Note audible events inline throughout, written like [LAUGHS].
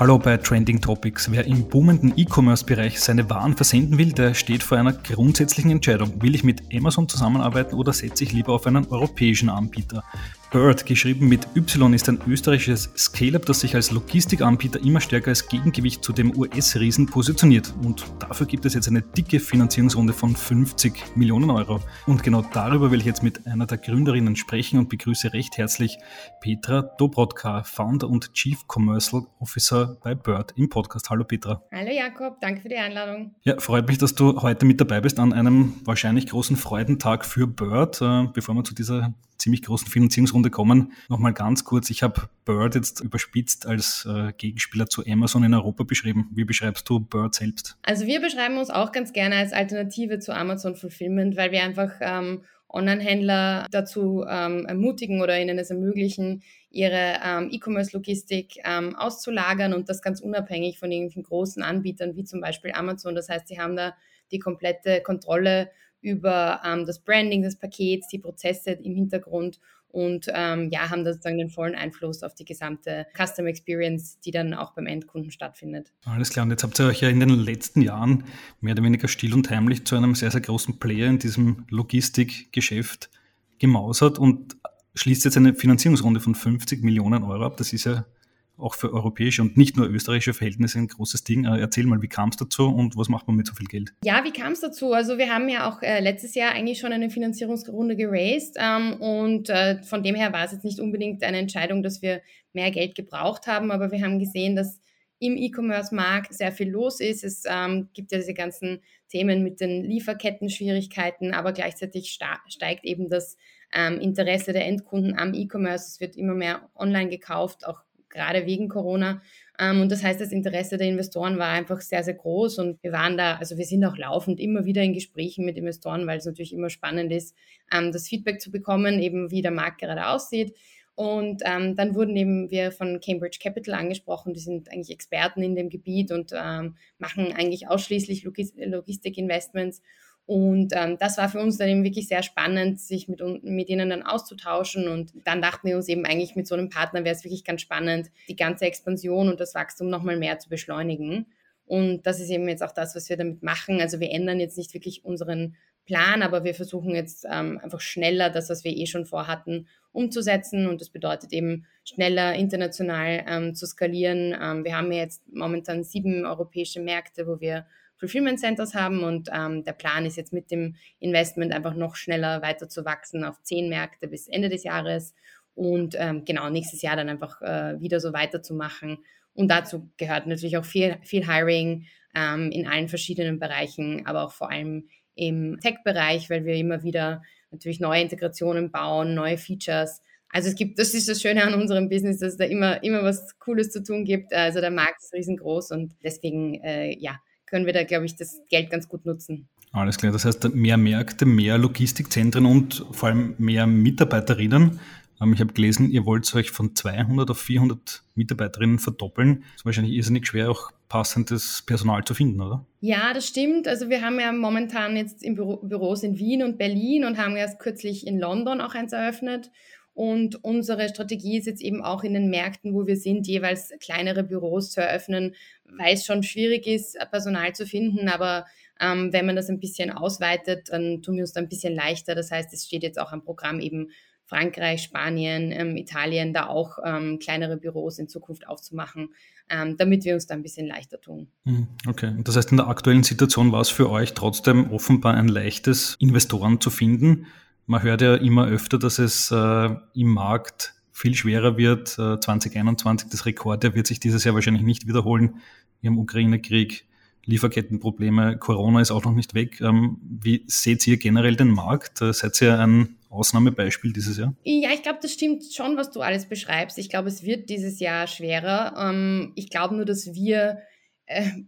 Hallo bei Trending Topics. Wer im boomenden E-Commerce-Bereich seine Waren versenden will, der steht vor einer grundsätzlichen Entscheidung. Will ich mit Amazon zusammenarbeiten oder setze ich lieber auf einen europäischen Anbieter? Bird, geschrieben mit Y, ist ein österreichisches Scale-up, das sich als Logistikanbieter immer stärker als Gegengewicht zu dem US-Riesen positioniert. Und dafür gibt es jetzt eine dicke Finanzierungsrunde von 50 Millionen Euro. Und genau darüber will ich jetzt mit einer der Gründerinnen sprechen und begrüße recht herzlich Petra Dobrodka, Founder und Chief Commercial Officer bei Bird im Podcast. Hallo Petra. Hallo Jakob, danke für die Einladung. Ja, freut mich, dass du heute mit dabei bist an einem wahrscheinlich großen Freudentag für Bird, äh, bevor wir zu dieser ziemlich großen Finanzierungsrunde kommen. Nochmal ganz kurz, ich habe Bird jetzt überspitzt als äh, Gegenspieler zu Amazon in Europa beschrieben. Wie beschreibst du Bird selbst? Also wir beschreiben uns auch ganz gerne als Alternative zu Amazon Fulfillment, weil wir einfach ähm, Online-Händler dazu ähm, ermutigen oder ihnen es ermöglichen, ihre ähm, E-Commerce-Logistik ähm, auszulagern und das ganz unabhängig von irgendwelchen großen Anbietern wie zum Beispiel Amazon. Das heißt, sie haben da die komplette Kontrolle über ähm, das Branding des Pakets, die Prozesse im Hintergrund und ähm, ja, haben da sozusagen den vollen Einfluss auf die gesamte Custom Experience, die dann auch beim Endkunden stattfindet. Alles klar, und jetzt habt ihr euch ja in den letzten Jahren mehr oder weniger still und heimlich zu einem sehr, sehr großen Player in diesem Logistikgeschäft gemausert und schließt jetzt eine Finanzierungsrunde von 50 Millionen Euro ab. Das ist ja auch für europäische und nicht nur österreichische Verhältnisse ein großes Ding. Äh, erzähl mal, wie kam es dazu und was macht man mit so viel Geld? Ja, wie kam es dazu? Also wir haben ja auch äh, letztes Jahr eigentlich schon eine Finanzierungsrunde geraced ähm, und äh, von dem her war es jetzt nicht unbedingt eine Entscheidung, dass wir mehr Geld gebraucht haben, aber wir haben gesehen, dass im E-Commerce-Markt sehr viel los ist. Es ähm, gibt ja diese ganzen Themen mit den Lieferketten-Schwierigkeiten, aber gleichzeitig steigt eben das ähm, Interesse der Endkunden am E-Commerce. Es wird immer mehr online gekauft, auch gerade wegen Corona. Ähm, und das heißt, das Interesse der Investoren war einfach sehr, sehr groß. Und wir waren da, also wir sind auch laufend immer wieder in Gesprächen mit Investoren, weil es natürlich immer spannend ist, ähm, das Feedback zu bekommen, eben wie der Markt gerade aussieht. Und ähm, dann wurden eben wir von Cambridge Capital angesprochen. Die sind eigentlich Experten in dem Gebiet und ähm, machen eigentlich ausschließlich Logis Logistik-Investments. Und ähm, das war für uns dann eben wirklich sehr spannend, sich mit, mit ihnen dann auszutauschen. Und dann dachten wir uns eben eigentlich, mit so einem Partner wäre es wirklich ganz spannend, die ganze Expansion und das Wachstum nochmal mehr zu beschleunigen. Und das ist eben jetzt auch das, was wir damit machen. Also wir ändern jetzt nicht wirklich unseren Plan, aber wir versuchen jetzt ähm, einfach schneller das, was wir eh schon vorhatten, umzusetzen. Und das bedeutet eben schneller international ähm, zu skalieren. Ähm, wir haben jetzt momentan sieben europäische Märkte, wo wir Fulfillment Centers haben und ähm, der Plan ist jetzt mit dem Investment einfach noch schneller weiter zu wachsen auf zehn Märkte bis Ende des Jahres und ähm, genau nächstes Jahr dann einfach äh, wieder so weiterzumachen. Und dazu gehört natürlich auch viel, viel Hiring ähm, in allen verschiedenen Bereichen, aber auch vor allem im Tech-Bereich, weil wir immer wieder natürlich neue Integrationen bauen, neue Features. Also es gibt, das ist das Schöne an unserem Business, dass es da immer, immer was Cooles zu tun gibt. Also der Markt ist riesengroß und deswegen, äh, ja, können wir da, glaube ich, das Geld ganz gut nutzen. Alles klar, das heißt mehr Märkte, mehr Logistikzentren und vor allem mehr Mitarbeiterinnen. Ähm, ich habe gelesen, ihr wollt euch von 200 auf 400 Mitarbeiterinnen verdoppeln. Das ist wahrscheinlich irrsinnig schwer, auch passendes Personal zu finden, oder? Ja, das stimmt. Also wir haben ja momentan jetzt im Büro, Büros in Wien und Berlin und haben erst kürzlich in London auch eins eröffnet. Und unsere Strategie ist jetzt eben auch in den Märkten, wo wir sind, jeweils kleinere Büros zu eröffnen, weil es schon schwierig ist, Personal zu finden. Aber ähm, wenn man das ein bisschen ausweitet, dann tun wir uns da ein bisschen leichter. Das heißt, es steht jetzt auch am Programm eben Frankreich, Spanien, ähm, Italien, da auch ähm, kleinere Büros in Zukunft aufzumachen, ähm, damit wir uns da ein bisschen leichter tun. Hm, okay, das heißt, in der aktuellen Situation war es für euch trotzdem offenbar ein leichtes, Investoren zu finden. Man hört ja immer öfter, dass es äh, im Markt viel schwerer wird. Äh, 2021, das Rekord, wird sich dieses Jahr wahrscheinlich nicht wiederholen. Wir haben Ukraine-Krieg, Lieferkettenprobleme, Corona ist auch noch nicht weg. Ähm, wie seht ihr generell den Markt? Äh, seid ihr ein Ausnahmebeispiel dieses Jahr? Ja, ich glaube, das stimmt schon, was du alles beschreibst. Ich glaube, es wird dieses Jahr schwerer. Ähm, ich glaube nur, dass wir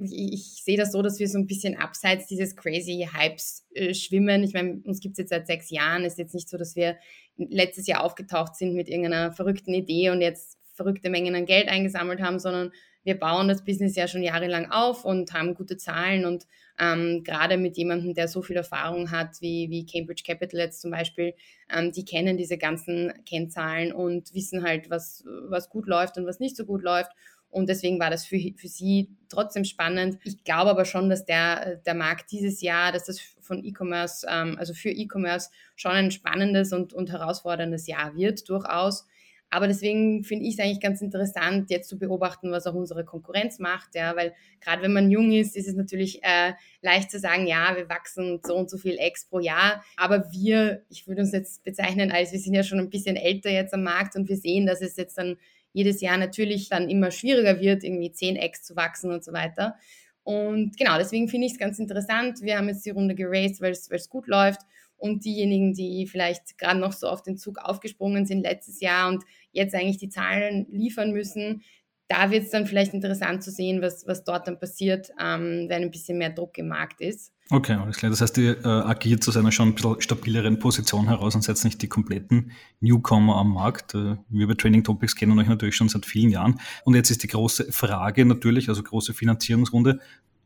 ich sehe das so, dass wir so ein bisschen abseits dieses crazy Hypes äh, schwimmen. Ich meine, uns gibt es jetzt seit sechs Jahren. Es ist jetzt nicht so, dass wir letztes Jahr aufgetaucht sind mit irgendeiner verrückten Idee und jetzt verrückte Mengen an Geld eingesammelt haben, sondern wir bauen das Business ja schon jahrelang auf und haben gute Zahlen und ähm, gerade mit jemandem, der so viel Erfahrung hat wie, wie Cambridge Capital jetzt zum Beispiel, ähm, die kennen diese ganzen Kennzahlen und wissen halt, was, was gut läuft und was nicht so gut läuft Und deswegen war das für, für sie trotzdem spannend. Ich glaube aber schon, dass der, der Markt dieses Jahr, dass das von E-Commerce, ähm, also für E-Commerce schon ein spannendes und, und herausforderndes Jahr wird, durchaus. Aber deswegen finde ich es eigentlich ganz interessant, jetzt zu beobachten, was auch unsere Konkurrenz macht, ja, weil gerade wenn man jung ist, ist es natürlich äh, leicht zu sagen, ja, wir wachsen so und so viel X pro Jahr. Aber wir, ich würde uns jetzt bezeichnen, als wir sind ja schon ein bisschen älter jetzt am Markt und wir sehen, dass es jetzt dann jedes Jahr natürlich dann immer schwieriger wird, irgendwie 10x zu wachsen und so weiter. Und genau, deswegen finde ich es ganz interessant. Wir haben jetzt die Runde geraced, weil es gut läuft. Und diejenigen, die vielleicht gerade noch so auf den Zug aufgesprungen sind letztes Jahr und jetzt eigentlich die Zahlen liefern müssen, da wird es dann vielleicht interessant zu sehen, was, was dort dann passiert, ähm, wenn ein bisschen mehr Druck im Markt ist. Okay, alles klar. Das heißt, ihr äh, agiert aus einer schon ein bisschen stabileren Position heraus und seid nicht die kompletten Newcomer am Markt. Äh, wir bei Training Topics kennen euch natürlich schon seit vielen Jahren. Und jetzt ist die große Frage natürlich, also große Finanzierungsrunde,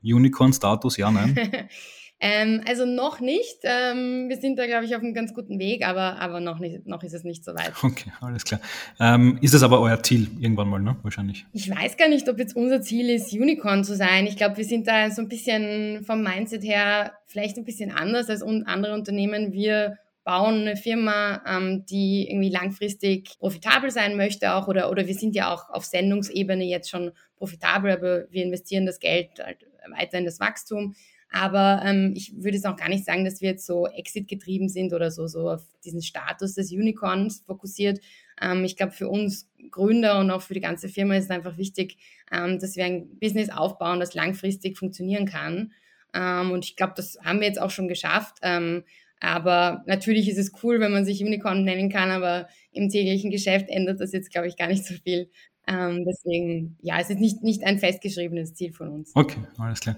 Unicorn-Status, ja, nein? [LAUGHS] Ähm, also noch nicht. Ähm, wir sind da, glaube ich, auf einem ganz guten Weg, aber, aber noch, nicht, noch ist es nicht so weit. Okay, alles klar. Ähm, ist das aber euer Ziel irgendwann mal, ne? Wahrscheinlich. Ich weiß gar nicht, ob jetzt unser Ziel ist, Unicorn zu sein. Ich glaube, wir sind da so ein bisschen vom Mindset her vielleicht ein bisschen anders als andere Unternehmen. Wir bauen eine Firma, ähm, die irgendwie langfristig profitabel sein möchte auch oder, oder wir sind ja auch auf Sendungsebene jetzt schon profitabel, aber wir investieren das Geld halt weiter in das Wachstum. Aber ähm, ich würde jetzt auch gar nicht sagen, dass wir jetzt so Exit-getrieben sind oder so, so auf diesen Status des Unicorns fokussiert. Ähm, ich glaube, für uns Gründer und auch für die ganze Firma ist es einfach wichtig, ähm, dass wir ein Business aufbauen, das langfristig funktionieren kann. Ähm, und ich glaube, das haben wir jetzt auch schon geschafft. Ähm, aber natürlich ist es cool, wenn man sich Unicorn nennen kann, aber im täglichen Geschäft ändert das jetzt, glaube ich, gar nicht so viel. Ähm, deswegen, ja, es ist nicht, nicht ein festgeschriebenes Ziel von uns. Okay, alles klar.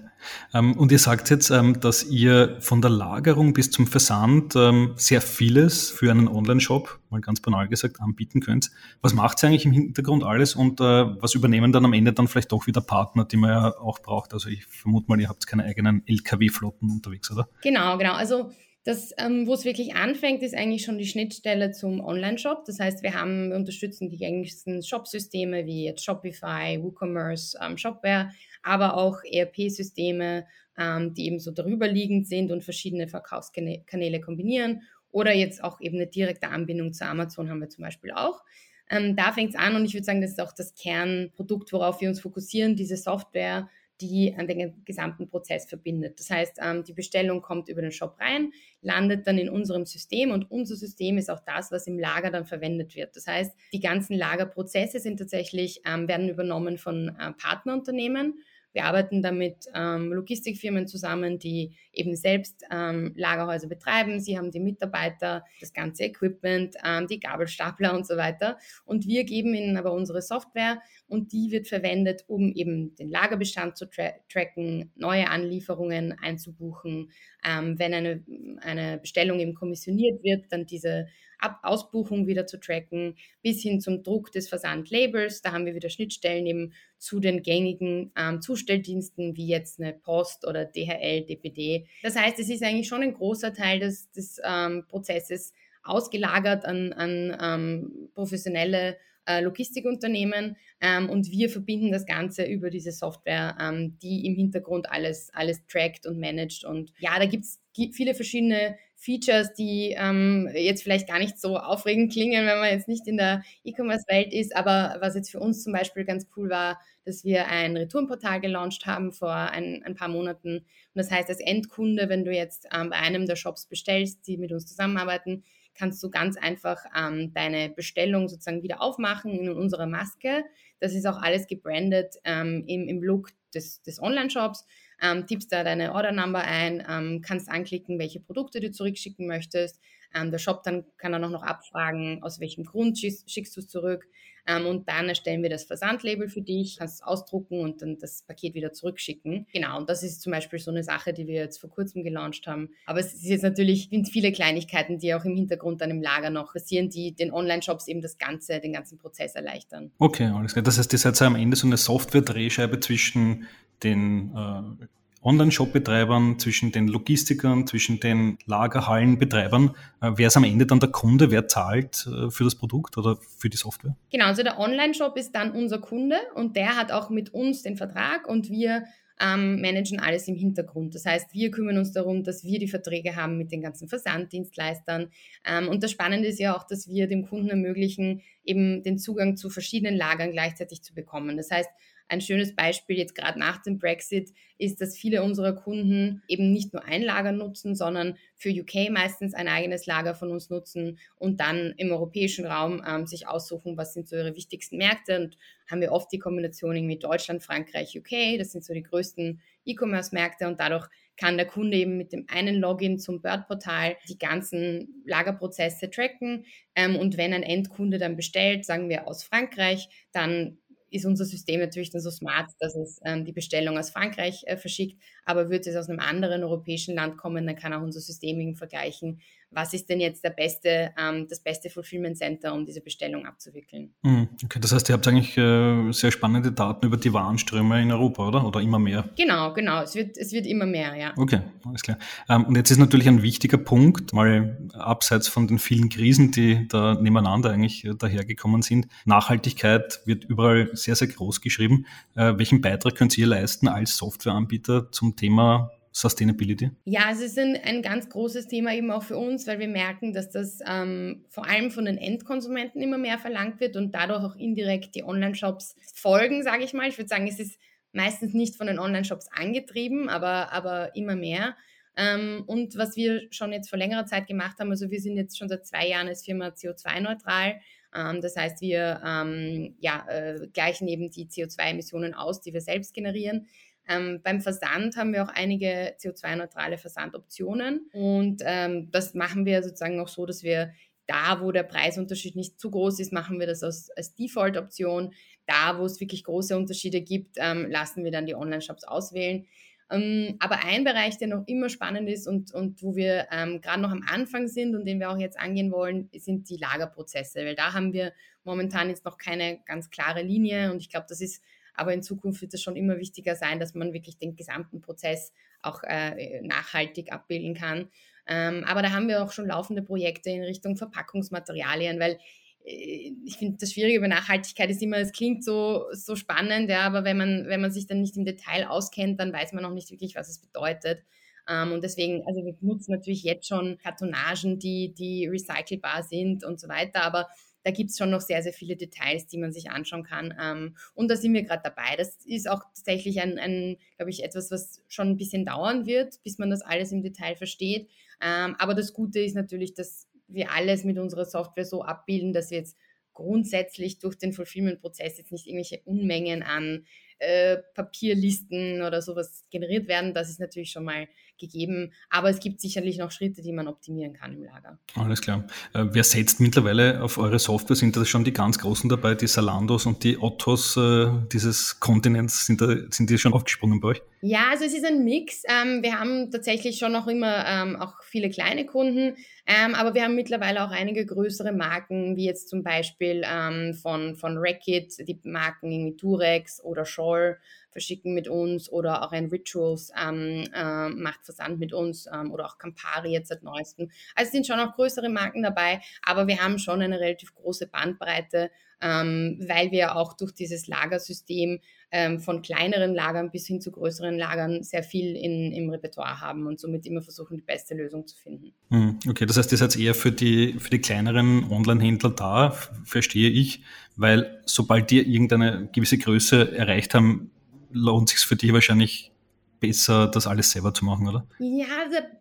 Ähm, und ihr sagt jetzt, ähm, dass ihr von der Lagerung bis zum Versand ähm, sehr vieles für einen Online-Shop, mal ganz banal gesagt, anbieten könnt. Was macht ihr eigentlich im Hintergrund alles und äh, was übernehmen dann am Ende dann vielleicht doch wieder Partner, die man ja auch braucht? Also ich vermute mal, ihr habt keine eigenen LKW-Flotten unterwegs, oder? Genau, genau. Also das, ähm, wo es wirklich anfängt, ist eigentlich schon die Schnittstelle zum Online-Shop. Das heißt, wir haben, wir unterstützen die gängigsten Shop-Systeme wie jetzt Shopify, WooCommerce, ähm, Shopware, aber auch ERP-Systeme, ähm, die eben so darüber liegend sind und verschiedene Verkaufskanäle kombinieren. Oder jetzt auch eben eine direkte Anbindung zu Amazon haben wir zum Beispiel auch. Ähm, da fängt es an und ich würde sagen, das ist auch das Kernprodukt, worauf wir uns fokussieren, diese Software, die an den gesamten Prozess verbindet. Das heißt, ähm, die Bestellung kommt über den Shop rein, landet dann in unserem System und unser System ist auch das, was im Lager dann verwendet wird. Das heißt, die ganzen Lagerprozesse sind tatsächlich, ähm, werden übernommen von äh, Partnerunternehmen wir arbeiten da mit ähm, Logistikfirmen zusammen, die eben selbst ähm, Lagerhäuser betreiben. Sie haben die Mitarbeiter, das ganze Equipment, ähm, die Gabelstapler und so weiter. Und wir geben ihnen aber unsere Software und die wird verwendet, um eben den Lagerbestand zu tra tracken, neue Anlieferungen einzubuchen. Ähm, wenn eine, eine Bestellung eben kommissioniert wird, dann diese Ab Ausbuchung wieder zu tracken, bis hin zum Druck des Versandlabels. Da haben wir wieder Schnittstellen eben zu den gängigen ähm, Zustelldiensten wie jetzt eine Post oder DHL, DPD. Das heißt, es ist eigentlich schon ein großer Teil des, des ähm, Prozesses ausgelagert an, an ähm, professionelle äh, Logistikunternehmen ähm, und wir verbinden das Ganze über diese Software, ähm, die im Hintergrund alles, alles trackt und managt. Und ja, da gibt es viele verschiedene Features, die ähm, jetzt vielleicht gar nicht so aufregend klingen, wenn man jetzt nicht in der E-Commerce-Welt ist. Aber was jetzt für uns zum Beispiel ganz cool war, dass wir ein Retourenportal gelauncht haben vor ein, ein paar Monaten. Und das heißt, als Endkunde, wenn du jetzt ähm, bei einem der Shops bestellst, die mit uns zusammenarbeiten, kannst du ganz einfach ähm, deine Bestellung sozusagen wieder aufmachen in unserer Maske. Das ist auch alles gebrandet ähm, im, im Look des, des Online-Shops ähm, tippst da deine Order-Number ein, ähm, kannst anklicken, welche Produkte du zurückschicken möchtest. Ähm, der Shop dann kann dann auch noch abfragen, aus welchem Grund schickst, schickst du es zurück. Ähm, und dann erstellen wir das Versandlabel für dich, kannst es ausdrucken und dann das Paket wieder zurückschicken. Genau, und das ist zum Beispiel so eine Sache, die wir jetzt vor kurzem gelauncht haben. Aber es ist jetzt natürlich sind viele Kleinigkeiten, die auch im Hintergrund dann im Lager noch passieren, die den Online-Shops eben das Ganze, den ganzen Prozess erleichtern. Okay, alles klar. Das heißt, ihr seid am Ende so eine Software-Drehscheibe zwischen den äh, Online-Shop-Betreibern, zwischen den Logistikern, zwischen den Lagerhallenbetreibern. Äh, wer ist am Ende dann der Kunde? Wer zahlt äh, für das Produkt oder für die Software? Genau, also der Online-Shop ist dann unser Kunde und der hat auch mit uns den Vertrag und wir ähm, managen alles im Hintergrund. Das heißt, wir kümmern uns darum, dass wir die Verträge haben mit den ganzen Versanddienstleistern. Ähm, und das Spannende ist ja auch, dass wir dem Kunden ermöglichen, eben den Zugang zu verschiedenen Lagern gleichzeitig zu bekommen. Das heißt, ein schönes Beispiel jetzt gerade nach dem Brexit ist, dass viele unserer Kunden eben nicht nur ein Lager nutzen, sondern für UK meistens ein eigenes Lager von uns nutzen und dann im europäischen Raum ähm, sich aussuchen, was sind so ihre wichtigsten Märkte. Und haben wir oft die Kombination mit Deutschland, Frankreich, UK. Das sind so die größten E-Commerce-Märkte und dadurch kann der Kunde eben mit dem einen Login zum Bird-Portal die ganzen Lagerprozesse tracken. Ähm, und wenn ein Endkunde dann bestellt, sagen wir aus Frankreich, dann ist unser System natürlich dann so smart, dass es ähm, die Bestellung aus Frankreich äh, verschickt, aber würde es aus einem anderen europäischen Land kommen, dann kann auch unser System eben vergleichen, was ist denn jetzt der beste, ähm, das beste Fulfillment Center, um diese Bestellung abzuwickeln. Hm, okay, das heißt, ihr habt eigentlich äh, sehr spannende Daten über die Warenströme in Europa, oder? Oder immer mehr? Genau, genau. Es wird, es wird immer mehr, ja. Okay, alles klar. Ähm, und jetzt ist natürlich ein wichtiger Punkt, mal abseits von den vielen Krisen, die da nebeneinander eigentlich äh, dahergekommen sind. Nachhaltigkeit wird überall sehr, sehr groß geschrieben. Äh, welchen Beitrag könnt ihr leisten als Softwareanbieter zum Thema Sustainability? Ja, es ist ein, ein ganz großes Thema eben auch für uns, weil wir merken, dass das ähm, vor allem von den Endkonsumenten immer mehr verlangt wird und dadurch auch indirekt die Online-Shops folgen, sage ich mal. Ich würde sagen, es ist meistens nicht von den Online-Shops angetrieben, aber, aber immer mehr. Ähm, und was wir schon jetzt vor längerer Zeit gemacht haben, also wir sind jetzt schon seit zwei Jahren als Firma CO2-neutral. Ähm, das heißt, wir ähm, ja, äh, gleichen eben die CO2-Emissionen aus, die wir selbst generieren. Ähm, beim Versand haben wir auch einige CO2-neutrale Versandoptionen und ähm, das machen wir sozusagen noch so, dass wir da, wo der Preisunterschied nicht zu groß ist, machen wir das als, als Default-Option. Da, wo es wirklich große Unterschiede gibt, ähm, lassen wir dann die Online-Shops auswählen. Ähm, aber ein Bereich, der noch immer spannend ist und, und wo wir ähm, gerade noch am Anfang sind und den wir auch jetzt angehen wollen, sind die Lagerprozesse, weil da haben wir momentan jetzt noch keine ganz klare Linie und ich glaube, das ist aber in Zukunft wird es schon immer wichtiger sein, dass man wirklich den gesamten Prozess auch äh, nachhaltig abbilden kann. Ähm, aber da haben wir auch schon laufende Projekte in Richtung Verpackungsmaterialien, weil äh, ich finde, das Schwierige bei Nachhaltigkeit ist immer, es klingt so, so spannend, ja, aber wenn man, wenn man sich dann nicht im Detail auskennt, dann weiß man auch nicht wirklich, was es bedeutet. Ähm, und deswegen, also wir nutzen natürlich jetzt schon Kartonagen, die, die recycelbar sind und so weiter, aber da gibt es schon noch sehr, sehr viele Details, die man sich anschauen kann. Ähm, und da sind wir gerade dabei. Das ist auch tatsächlich ein, ein glaube ich, etwas, was schon ein bisschen dauern wird, bis man das alles im Detail versteht. Ähm, aber das Gute ist natürlich, dass wir alles mit unserer Software so abbilden, dass wir jetzt grundsätzlich durch den Fulfillment-Prozess jetzt nicht irgendwelche Unmengen an äh, Papierlisten oder sowas generiert werden. Das ist natürlich schon mal gegeben. Aber es gibt sicherlich noch Schritte, die man optimieren kann im Lager. Alles klar. Äh, wer setzt mittlerweile auf eure Software? Sind da schon die ganz Großen dabei, die Salandos und die Ottos äh, dieses Kontinents? Sind, da, sind die schon aufgesprungen bei euch? Ja, also es ist ein Mix. Ähm, wir haben tatsächlich schon noch immer ähm, auch viele kleine Kunden, ähm, aber wir haben mittlerweile auch einige größere Marken, wie jetzt zum Beispiel ähm, von, von Racket, die Marken irgendwie Durex oder Scholl verschicken mit uns oder auch ein Rituals ähm, äh, macht Versand mit uns ähm, oder auch Campari jetzt seit neuestem. Also es sind schon auch größere Marken dabei, aber wir haben schon eine relativ große Bandbreite, ähm, weil wir auch durch dieses Lagersystem ähm, von kleineren Lagern bis hin zu größeren Lagern sehr viel in, im Repertoire haben und somit immer versuchen, die beste Lösung zu finden. Hm, okay, das heißt, ihr seid eher für die, für die kleineren Online-Händler da, verstehe ich, weil sobald die irgendeine gewisse Größe erreicht haben, lohnt sich für dich wahrscheinlich besser, das alles selber zu machen, oder? Ja,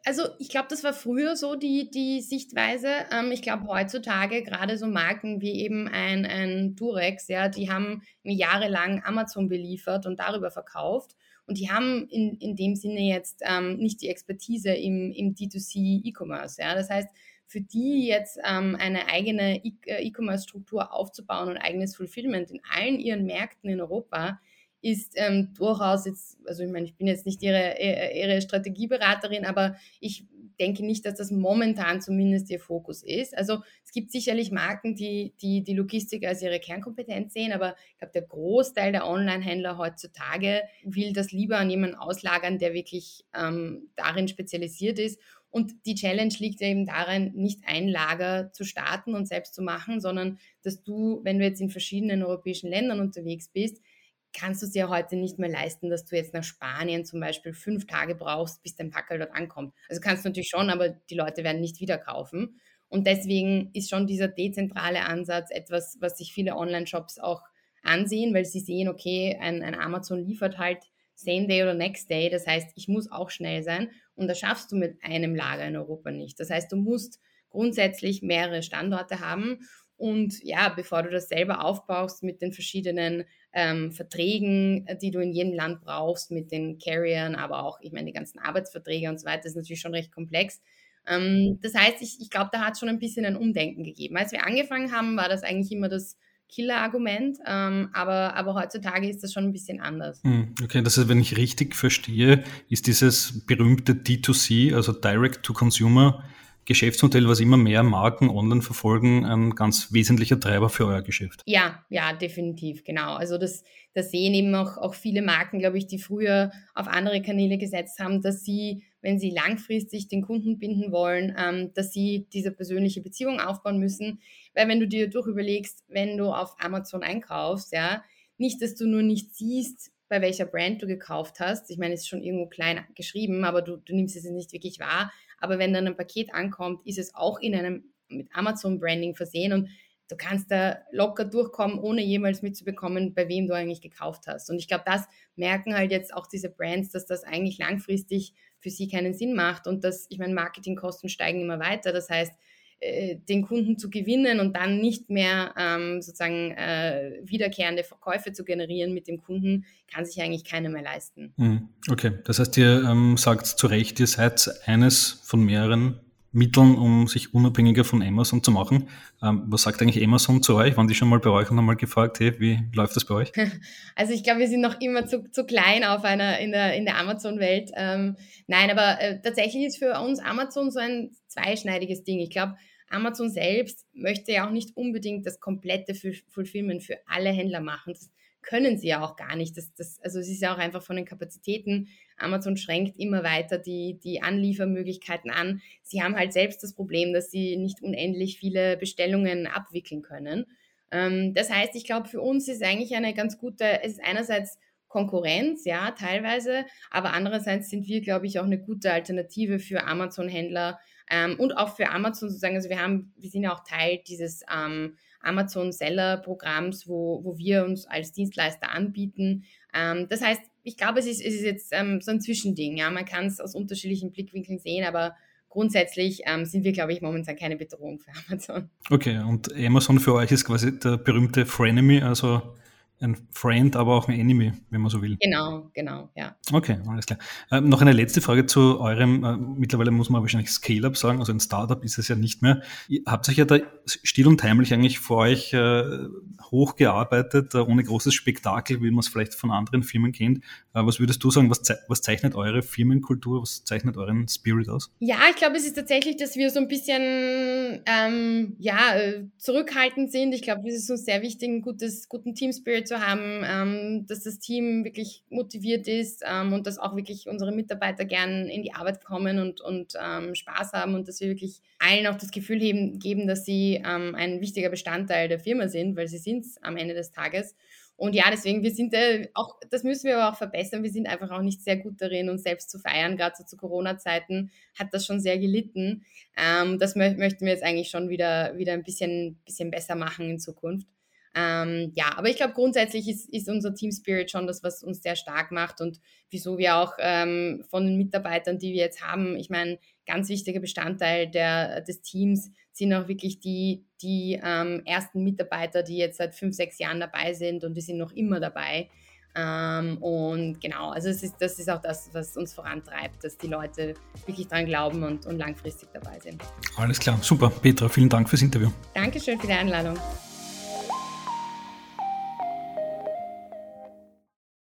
also ich glaube, das war früher so die, die Sichtweise. Ähm, ich glaube, heutzutage gerade so Marken wie eben ein, ein Durex, ja, die haben jahrelang Amazon beliefert und darüber verkauft. Und die haben in, in dem Sinne jetzt ähm, nicht die Expertise im, im D2C E-Commerce. Ja? Das heißt, für die jetzt ähm, eine eigene e-, äh, E-Commerce-Struktur aufzubauen und eigenes Fulfillment in allen ihren Märkten in Europa, ist ähm, durchaus jetzt, also ich meine, ich bin jetzt nicht ihre, ihre Strategieberaterin, aber ich denke nicht, dass das momentan zumindest ihr Fokus ist. Also es gibt sicherlich Marken, die die, die Logistik als ihre Kernkompetenz sehen, aber ich glaube, der Großteil der Online-Händler heutzutage will das lieber an jemanden auslagern, der wirklich ähm, darin spezialisiert ist. Und die Challenge liegt eben darin, nicht ein Lager zu starten und selbst zu machen, sondern dass du, wenn du jetzt in verschiedenen europäischen Ländern unterwegs bist, kannst du es dir heute nicht mehr leisten, dass du jetzt nach Spanien zum Beispiel fünf Tage brauchst, bis dein Packel dort ankommt. Also kannst du natürlich schon, aber die Leute werden nicht wieder kaufen. Und deswegen ist schon dieser dezentrale Ansatz etwas, was sich viele Online-Shops auch ansehen, weil sie sehen, okay, ein, ein Amazon liefert halt Same Day oder Next Day. Das heißt, ich muss auch schnell sein und das schaffst du mit einem Lager in Europa nicht. Das heißt, du musst grundsätzlich mehrere Standorte haben und ja, bevor du das selber aufbaust mit den verschiedenen ähm, Verträgen, äh, die du in jedem Land brauchst, mit den Carriern, aber auch, ich meine, die ganzen Arbeitsverträge und so weiter, ist natürlich schon recht komplex. Ähm, das heißt, ich, ich glaube, da hat schon ein bisschen ein Umdenken gegeben. Als wir angefangen haben, war das eigentlich immer das Killer-Argument, ähm, aber, aber heutzutage ist das schon ein bisschen anders. Hm, okay, das heißt, wenn ich richtig verstehe, ist dieses berühmte D2C, also Direct to Consumer, Geschäftsmodell, was immer mehr Marken online verfolgen, ein ganz wesentlicher Treiber für euer Geschäft. Ja, ja, definitiv, genau. Also das, das sehen eben auch, auch viele Marken, glaube ich, die früher auf andere Kanäle gesetzt haben, dass sie, wenn sie langfristig den Kunden binden wollen, ähm, dass sie diese persönliche Beziehung aufbauen müssen. Weil wenn du dir durch überlegst, wenn du auf Amazon einkaufst, ja, nicht, dass du nur nicht siehst, bei welcher Brand du gekauft hast. Ich meine, es ist schon irgendwo klein geschrieben, aber du, du nimmst es nicht wirklich wahr. Aber wenn dann ein Paket ankommt, ist es auch in einem mit Amazon-Branding versehen und du kannst da locker durchkommen, ohne jemals mitzubekommen, bei wem du eigentlich gekauft hast. Und ich glaube, das merken halt jetzt auch diese Brands, dass das eigentlich langfristig für sie keinen Sinn macht und dass, ich meine, Marketingkosten steigen immer weiter. Das heißt, äh, den Kunden zu gewinnen und dann nicht mehr ähm, sozusagen äh, wiederkehrende Verkäufe zu generieren mit dem Kunden, kann sich eigentlich keiner mehr leisten. Hm, okay, das heißt, ihr ähm, sagt zu Recht, ihr seid eines von mehreren Mitteln, um sich unabhängiger von Amazon zu machen. Ähm, was sagt eigentlich Amazon zu euch? Waren die schon mal bei euch und haben mal gefragt, hey, wie läuft das bei euch? [LAUGHS] Also ich glaube, wir sind noch immer zu, zu klein auf einer, in der, in der Amazon-Welt. Ähm, nein, aber äh, tatsächlich ist für uns Amazon so ein zweischneidiges Ding. Ich glaube, Amazon selbst möchte ja auch nicht unbedingt das komplette Fulfillment für alle Händler machen. Das können sie ja auch gar nicht. Das, das, also es ist ja auch einfach von den Kapazitäten. Amazon schränkt immer weiter die, die Anliefermöglichkeiten an. Sie haben halt selbst das Problem, dass sie nicht unendlich viele Bestellungen abwickeln können. Ähm, das heißt, ich glaube, für uns ist eigentlich eine ganz gute, es ist einerseits Konkurrenz, ja, teilweise, aber andererseits sind wir, glaube ich, auch eine gute Alternative für Amazon-Händler ähm, und auch für Amazon sozusagen. Also wir haben, wir sind ja auch Teil dieses ähm, Amazon Seller Programms, wo, wo wir uns als Dienstleister anbieten. Ähm, das heißt, ich glaube, es ist, es ist jetzt ähm, so ein Zwischending. Ja, man kann es aus unterschiedlichen Blickwinkeln sehen, aber grundsätzlich ähm, sind wir, glaube ich, momentan keine Bedrohung für [LAUGHS] Amazon. Okay, und Amazon für euch ist quasi der berühmte Frenemy, also ein Friend, aber auch ein Enemy, wenn man so will. Genau, genau, ja. Okay, alles klar. Ähm, noch eine letzte Frage zu eurem, äh, mittlerweile muss man wahrscheinlich Scale-Up sagen, also ein Startup ist es ja nicht mehr. Ihr habt euch ja da still und heimlich eigentlich vor euch äh, hochgearbeitet, äh, ohne großes Spektakel, wie man es vielleicht von anderen Firmen kennt. Äh, was würdest du sagen, was, ze was, zeichnet eure Firmenkultur, was zeichnet euren Spirit aus? Ja, ich glaube, es ist tatsächlich, dass wir so ein bisschen ähm, ja, äh, zurückhaltend sind. Ich glaube, es ist uns sehr wichtig, einen guten Team-Spirit zu haben, ähm, dass das Team wirklich motiviert ist ähm, und dass auch wirklich unsere Mitarbeiter gern in die Arbeit kommen und, und ähm, Spaß haben und dass wir wirklich allen auch das Gefühl heben, geben, dass sie ähm, ein wichtiger Bestandteil der Firma sind, weil sie sind es am Ende des Tages. Und ja, deswegen, wir sind äh, auch, das müssen wir aber auch verbessern. Wir sind einfach auch nicht sehr gut darin, uns selbst zu feiern. Gerade so zu Corona-Zeiten hat das schon sehr gelitten. Ähm, das mö möchten wir jetzt eigentlich schon wieder, wieder ein bisschen, bisschen besser machen in Zukunft. Ähm, ja, aber ich glaube, grundsätzlich ist, ist unser Team Spirit schon das, was uns sehr stark macht und wieso wir auch ähm, von den Mitarbeitern, die wir jetzt haben, ich meine, ganz wichtiger Bestandteil der, des Teams sind auch wirklich die, die ähm, ersten Mitarbeiter, die jetzt seit fünf, sechs Jahren dabei sind und die sind noch immer dabei. Ähm, und genau, also es ist, das ist auch das, was uns vorantreibt, dass die Leute wirklich dran glauben und, und langfristig dabei sind. Alles klar, super. Petra, vielen Dank fürs Interview. Dankeschön für die Einladung.